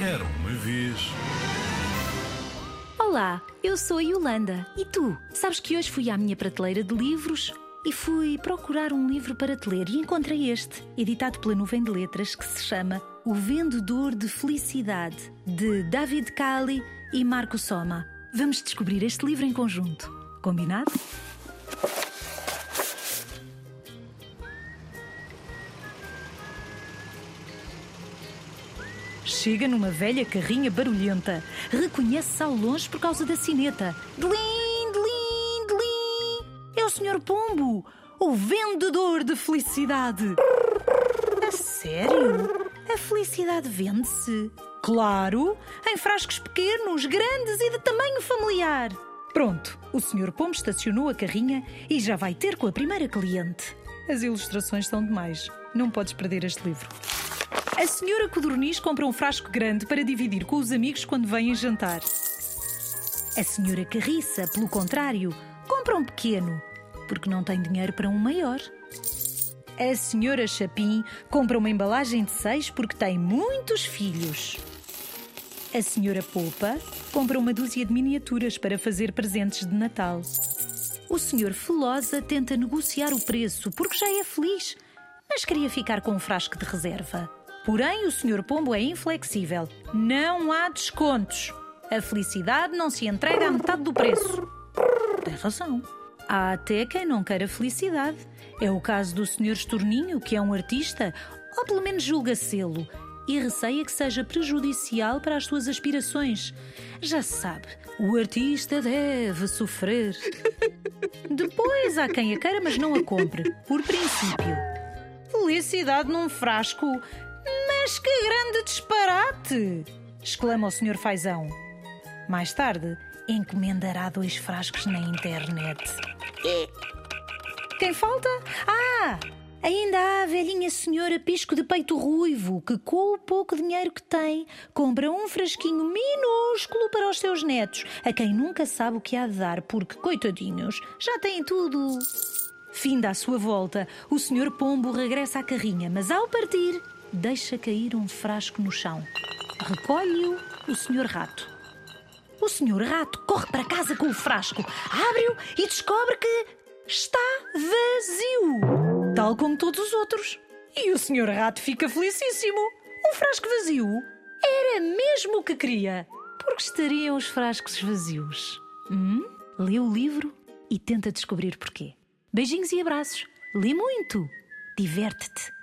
Era uma vez. Olá, eu sou Yolanda. E tu? Sabes que hoje fui à minha prateleira de livros e fui procurar um livro para te ler e encontrei este, editado pela Nuvem de Letras, que se chama O Vendedor de Felicidade, de David Cali e Marco Soma. Vamos descobrir este livro em conjunto. Combinado? Chega numa velha carrinha barulhenta. Reconhece-se ao longe por causa da sineta. Dlim, dlim, dlim. É o Sr. Pombo, o vendedor de felicidade. A sério? A felicidade vende-se? Claro, em frascos pequenos, grandes e de tamanho familiar. Pronto, o Sr. Pombo estacionou a carrinha e já vai ter com a primeira cliente. As ilustrações são demais. Não podes perder este livro. A senhora Codorniz compra um frasco grande para dividir com os amigos quando vêm jantar. A senhora Carriça, pelo contrário, compra um pequeno, porque não tem dinheiro para um maior. A senhora Chapim compra uma embalagem de seis porque tem muitos filhos. A senhora Popa compra uma dúzia de miniaturas para fazer presentes de Natal. O senhor Felosa tenta negociar o preço porque já é feliz, mas queria ficar com um frasco de reserva. Porém, o Sr. Pombo é inflexível. Não há descontos. A felicidade não se entrega à metade do preço. Tem razão. Há até quem não queira felicidade. É o caso do Sr. Estorninho, que é um artista, ou pelo menos julga sê-lo, e receia que seja prejudicial para as suas aspirações. Já se sabe, o artista deve sofrer. Depois há quem a queira, mas não a compre, por princípio. Felicidade num frasco mas que grande disparate! exclama o Sr. Fazão. Mais tarde, encomendará dois frascos na internet. Quem falta? Ah! Ainda há a velhinha senhora Pisco de Peito Ruivo, que com o pouco dinheiro que tem, compra um frasquinho minúsculo para os seus netos, a quem nunca sabe o que há de dar, porque, coitadinhos, já têm tudo. Fim da sua volta, o Sr. Pombo regressa à carrinha, mas ao partir, deixa cair um frasco no chão. Recolhe-o o Senhor Rato. O Senhor Rato corre para casa com o frasco, abre-o e descobre que está vazio, tal como todos os outros. E o Senhor Rato fica felicíssimo. Um frasco vazio era mesmo o que queria. Por que estariam os frascos vazios? Hum? Lê o livro e tenta descobrir porquê. Beijinhos e abraços. Lê muito. Diverte-te.